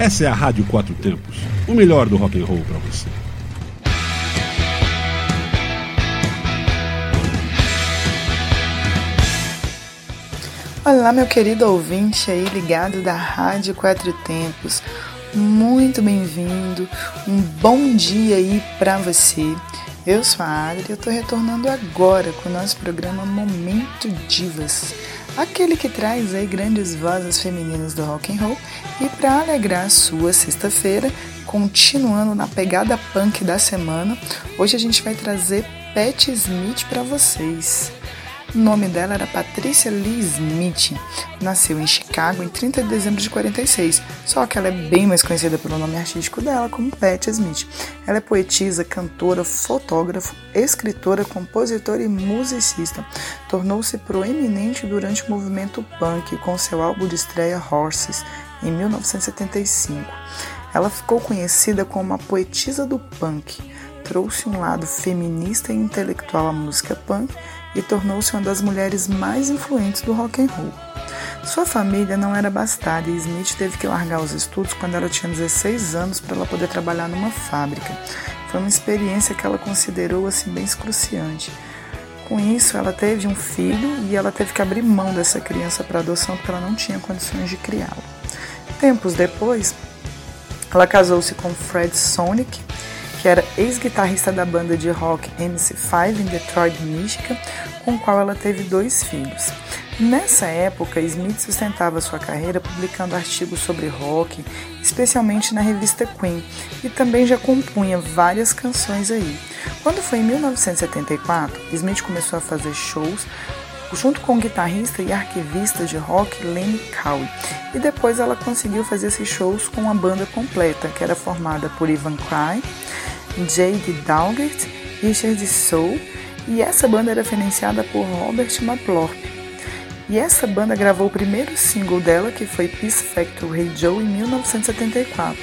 Essa é a Rádio Quatro Tempos, o melhor do rock and roll para você. Olá, meu querido ouvinte aí ligado da Rádio Quatro Tempos. Muito bem-vindo. Um bom dia aí para você. Eu sou a Adri e eu tô retornando agora com o nosso programa Momento Divas aquele que traz aí grandes vozes femininas do rock and roll e para alegrar sua sexta-feira, continuando na pegada punk da semana, hoje a gente vai trazer Pat Smith para vocês. O nome dela era Patricia Lee Smith. Nasceu em Chicago em 30 de dezembro de 46, só que ela é bem mais conhecida pelo nome artístico dela como Pat Smith. Ela é poetisa, cantora, fotógrafa, escritora, compositora e musicista. Tornou-se proeminente durante o movimento punk com seu álbum de estreia Horses em 1975. Ela ficou conhecida como a poetisa do punk. Trouxe um lado feminista e intelectual à música punk e tornou-se uma das mulheres mais influentes do rock and roll. Sua família não era bastada e Smith teve que largar os estudos quando ela tinha 16 anos para ela poder trabalhar numa fábrica. Foi uma experiência que ela considerou assim bem excruciante. Com isso, ela teve um filho e ela teve que abrir mão dessa criança para adoção porque ela não tinha condições de criá-lo. Tempos depois, ela casou-se com Fred Sonic, que era ex-guitarrista da banda de rock MC5 em Detroit, Michigan, com qual ela teve dois filhos. Nessa época, Smith sustentava sua carreira publicando artigos sobre rock, especialmente na revista Queen, e também já compunha várias canções aí. Quando foi em 1974, Smith começou a fazer shows junto com o guitarrista e arquivista de rock Lenny Cowie. E depois ela conseguiu fazer esses shows com a banda completa, que era formada por Ivan Cry, J.D. Daugert, Richard Soul, e essa banda era financiada por Robert Mapplethorpe. E essa banda gravou o primeiro single dela, que foi Peace Factory Joe, em 1974.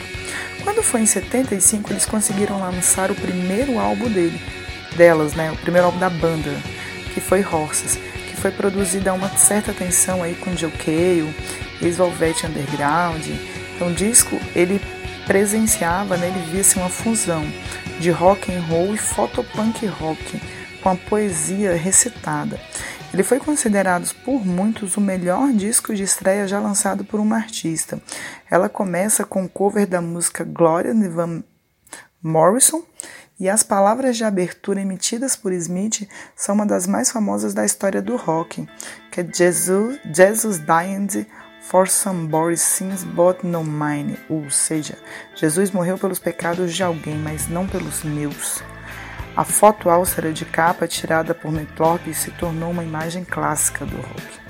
Quando foi em 75, eles conseguiram lançar o primeiro álbum dele, delas, né, o primeiro álbum da banda, que foi Horses, que foi produzido a uma certa atenção aí com Joe Cale, ex-Velvet Underground. Então o disco, ele presenciava, né, ele via-se uma fusão de rock and roll e photopunk rock, com a poesia recitada. Ele foi considerado por muitos o melhor disco de estreia já lançado por uma artista. Ela começa com o cover da música Gloria de Van Morrison e as palavras de abertura emitidas por Smith são uma das mais famosas da história do rock, que é Jesus, Jesus Died for somebody's sins but no mine, ou seja, Jesus morreu pelos pecados de alguém, mas não pelos meus. A foto álcera de capa tirada por Metlop se tornou uma imagem clássica do rock.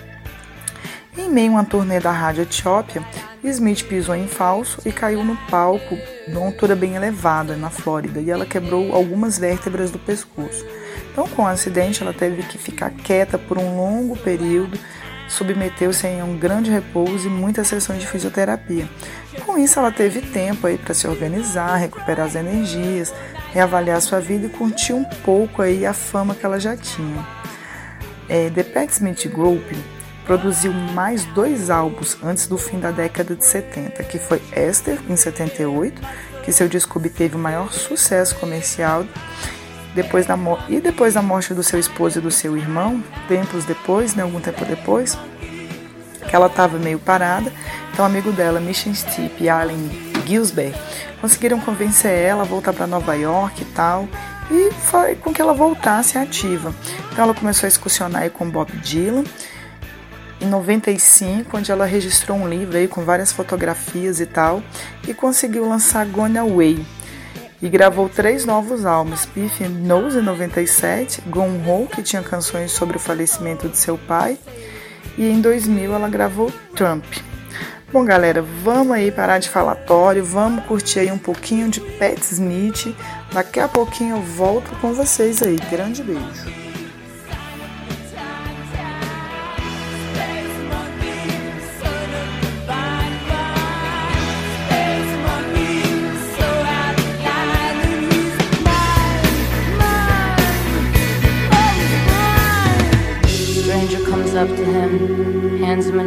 Em meio a uma turnê da Rádio Etiópia, Smith pisou em falso e caiu no palco numa altura bem elevada, na Flórida, e ela quebrou algumas vértebras do pescoço. Então, com o acidente, ela teve que ficar quieta por um longo período, submeteu-se a um grande repouso e muitas sessões de fisioterapia. Com isso, ela teve tempo aí para se organizar, recuperar as energias, reavaliar sua vida e curtir um pouco aí a fama que ela já tinha. É, The Pat Smith Group produziu mais dois álbuns antes do fim da década de 70, que foi Esther, em 78, que seu disco obteve o maior sucesso comercial, depois da e depois da morte do seu esposo e do seu irmão, tempos depois, né, algum tempo depois, que ela estava meio parada, então o amigo dela, Mission Stipe e Allen Gilsberg, conseguiram convencer ela a voltar para Nova York e tal, e foi com que ela voltasse ativa. Então ela começou a excursionar com Bob Dylan. Em 95, onde ela registrou um livro aí com várias fotografias e tal, e conseguiu lançar Gone Away. E gravou três novos álbuns, Piff Nose em 97, Gone Home, que tinha canções sobre o falecimento de seu pai, e em 2000 ela gravou Trump. Bom, galera, vamos aí parar de falatório, vamos curtir aí um pouquinho de Pat Smith. Daqui a pouquinho eu volto com vocês aí. Grande beijo.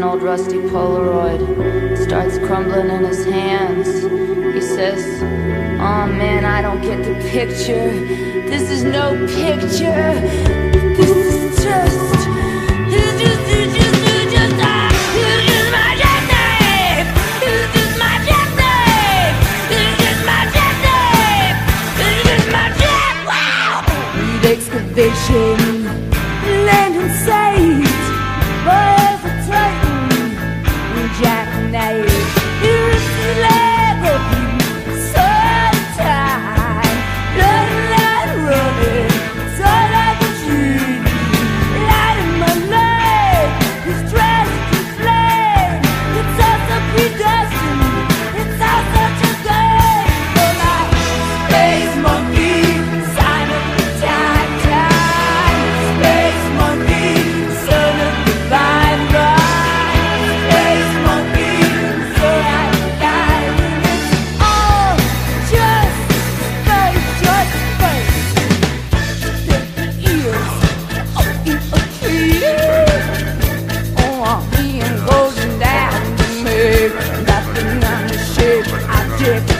an old rusty Polaroid. Starts crumbling in his hands. He says, Oh man, I don't get the picture. This is no picture. This is just. Yeah.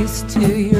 used to you.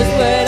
this wait.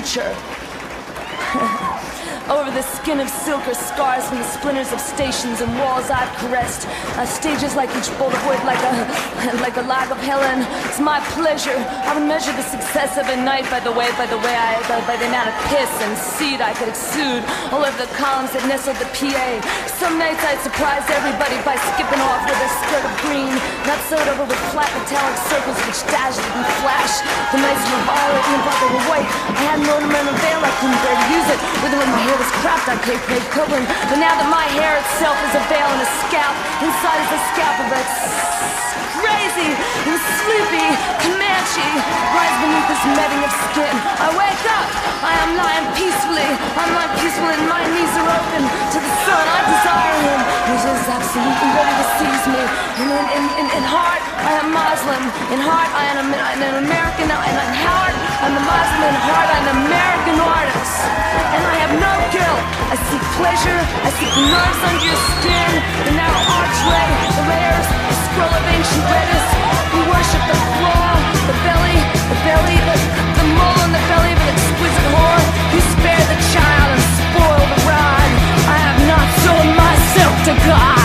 future. Rusty Polaroid stations and walls I've caressed. Uh, stages like each bolt of wood, like a like the lag of Helen, it's my pleasure. I would measure the success of a night by the way, by the way I, by, by the amount of piss and seed I could exude all over the columns that nestled the PA. Some nights I'd surprise everybody by skipping off with a skirt of green, not sewed over with flat metallic circles which dazzled and flash. The nights were violet and they were white. I had an ornamental veil, I couldn't bear to use it. With when my hair was cropped, I paid Craig Copeland. But now that my hair itself is a veil and a scalp, inside is a scalp of a crazy and sleepy Comanche lies beneath this netting of skin. I wake up, I am lying peacefully. I'm lying peacefully and my knees are open to the sun. I desire him. He is absolutely ready to seize me. And in, in, in, in heart, I am Muslim. In heart, I am an American. And in heart, I'm a Muslim. In heart, I'm an American artist. And I have no guilt. I seek pleasure. I seek the nerves under your skin. The narrow archway, the layers, the scroll ancient letters. We worship the floor, the belly, the belly, the, mole in the belly of an exquisite whore. You spare the child and spoil the rod. I have not sold myself to God.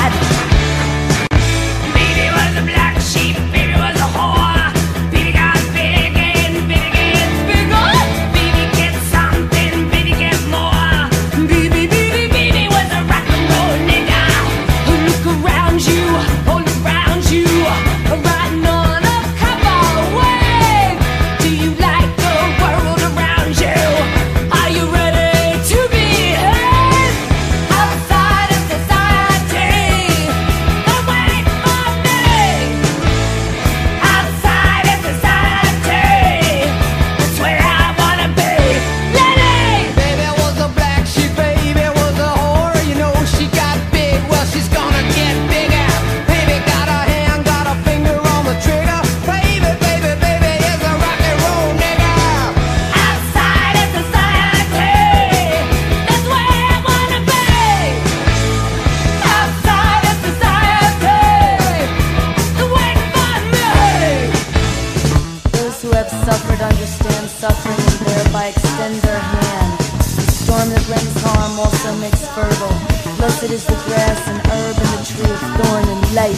Have suffered understand suffering and thereby extend their hand. The storm that brings harm also makes fertile. Blessed is the grass and herb and the tree of thorn and light.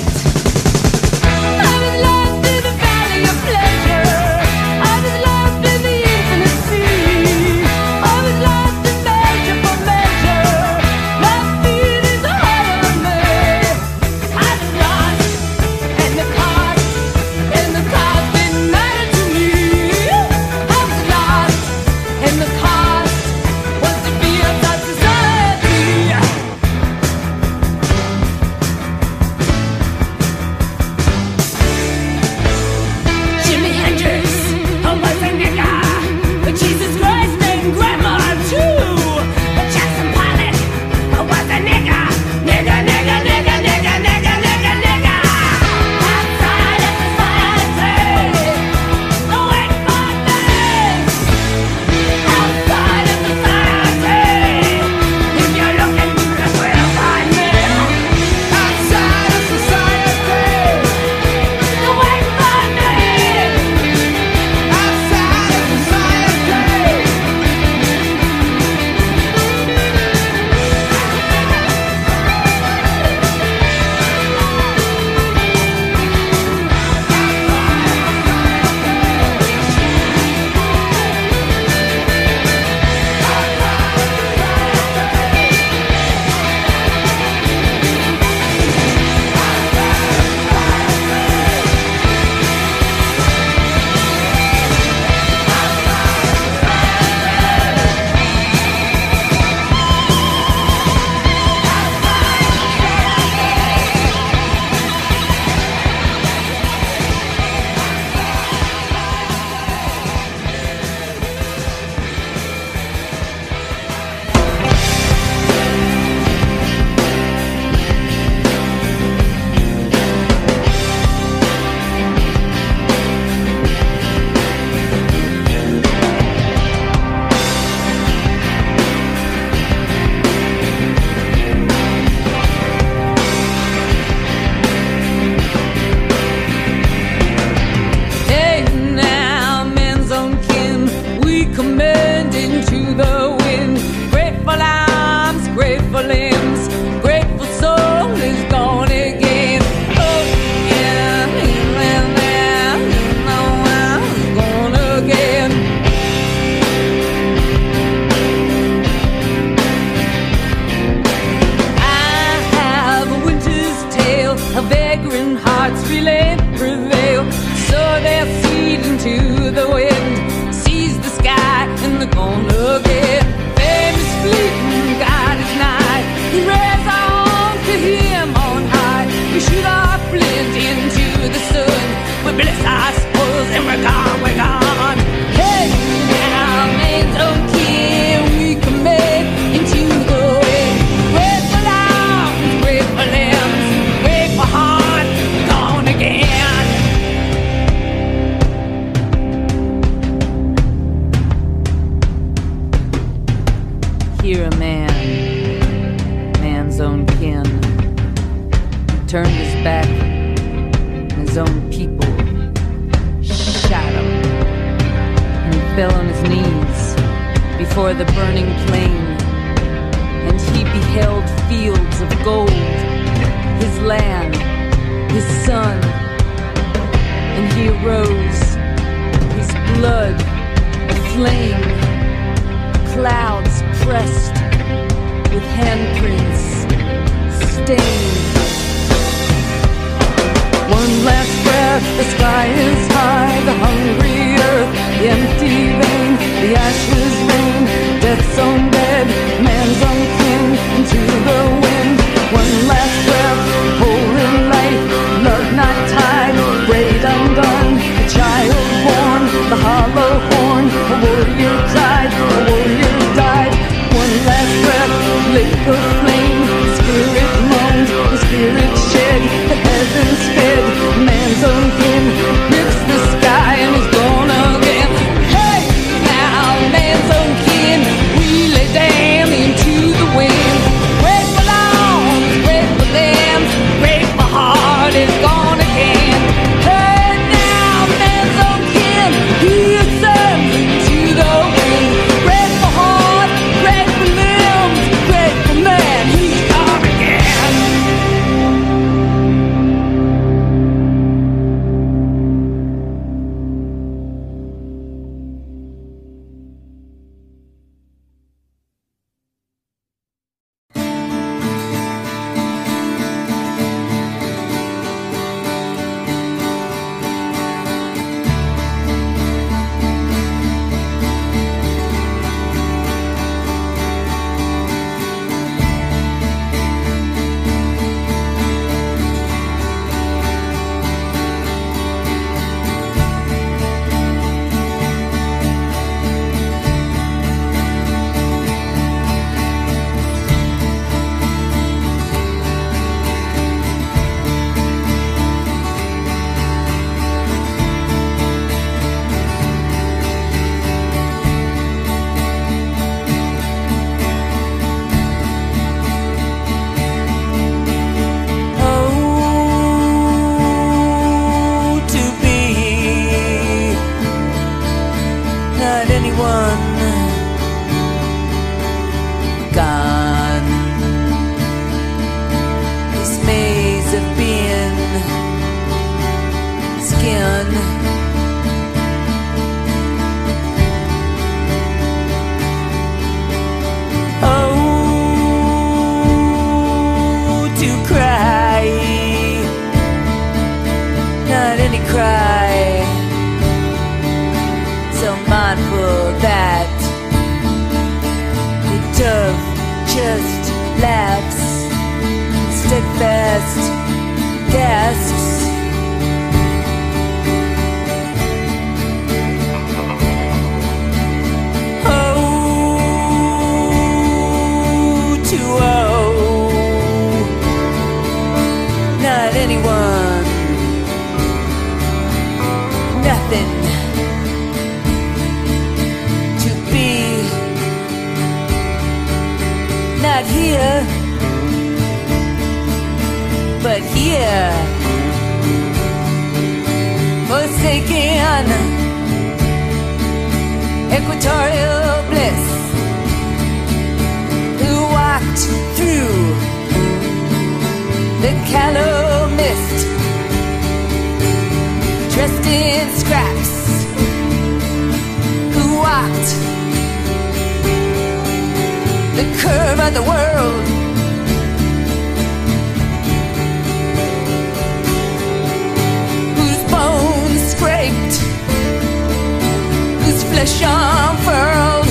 One last breath, the sky is high. but here, forsaken, equatorial bliss, who walked through the callow mist, dressed in scraps, who walked the curve of the world. scraped, whose flesh unfurled,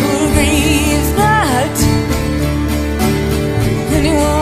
who grieves not anyone.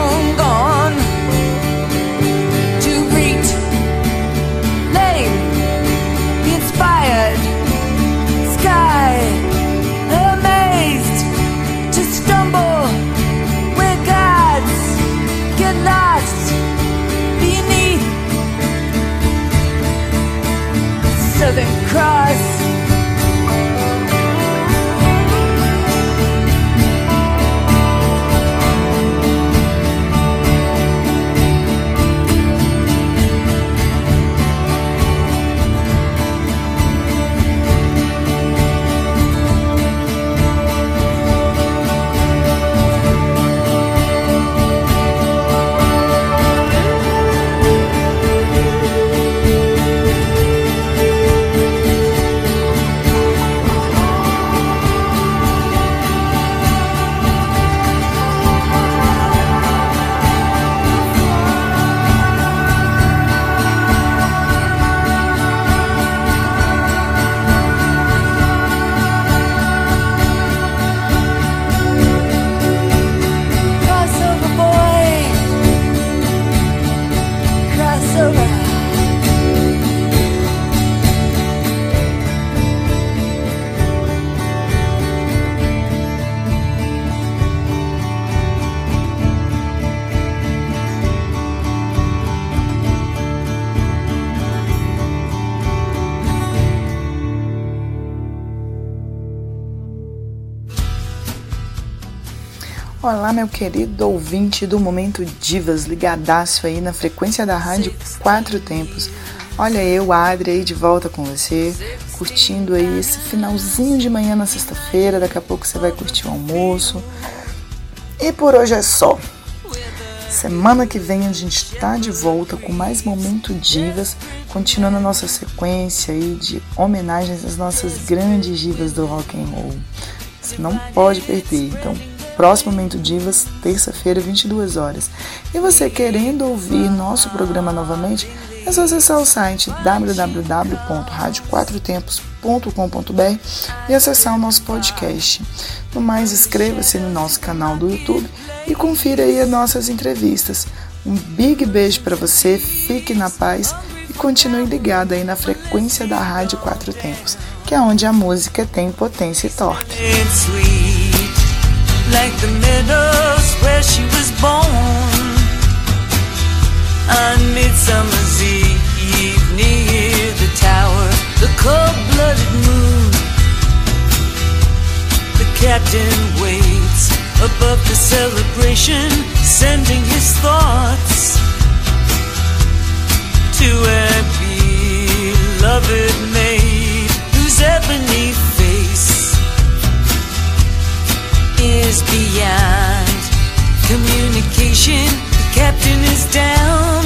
Olá, meu querido ouvinte do Momento Divas, ligadaço aí na frequência da rádio Quatro Tempos. Olha eu, Adri, aí de volta com você, curtindo aí esse finalzinho de manhã na sexta-feira. Daqui a pouco você vai curtir o almoço. E por hoje é só. Semana que vem a gente tá de volta com mais Momento Divas, continuando a nossa sequência aí de homenagens às nossas grandes divas do rock and roll. Você não pode perder. Então, próximo Momento Divas, terça-feira, 22 horas. E você querendo ouvir nosso programa novamente, é só acessar o site www.radioquatrotempos.com.br e acessar o nosso podcast. No mais, inscreva-se no nosso canal do YouTube e confira aí as nossas entrevistas. Um big beijo para você, fique na paz e continue ligado aí na frequência da Rádio Quatro Tempos, que é onde a música tem potência e torque. Like the meadows where she was born. On Midsummer's Eve, near the tower, the cold-blooded moon. The captain waits above the celebration, sending his thoughts to a beloved maid whose ebony face is beyond communication. The captain is down,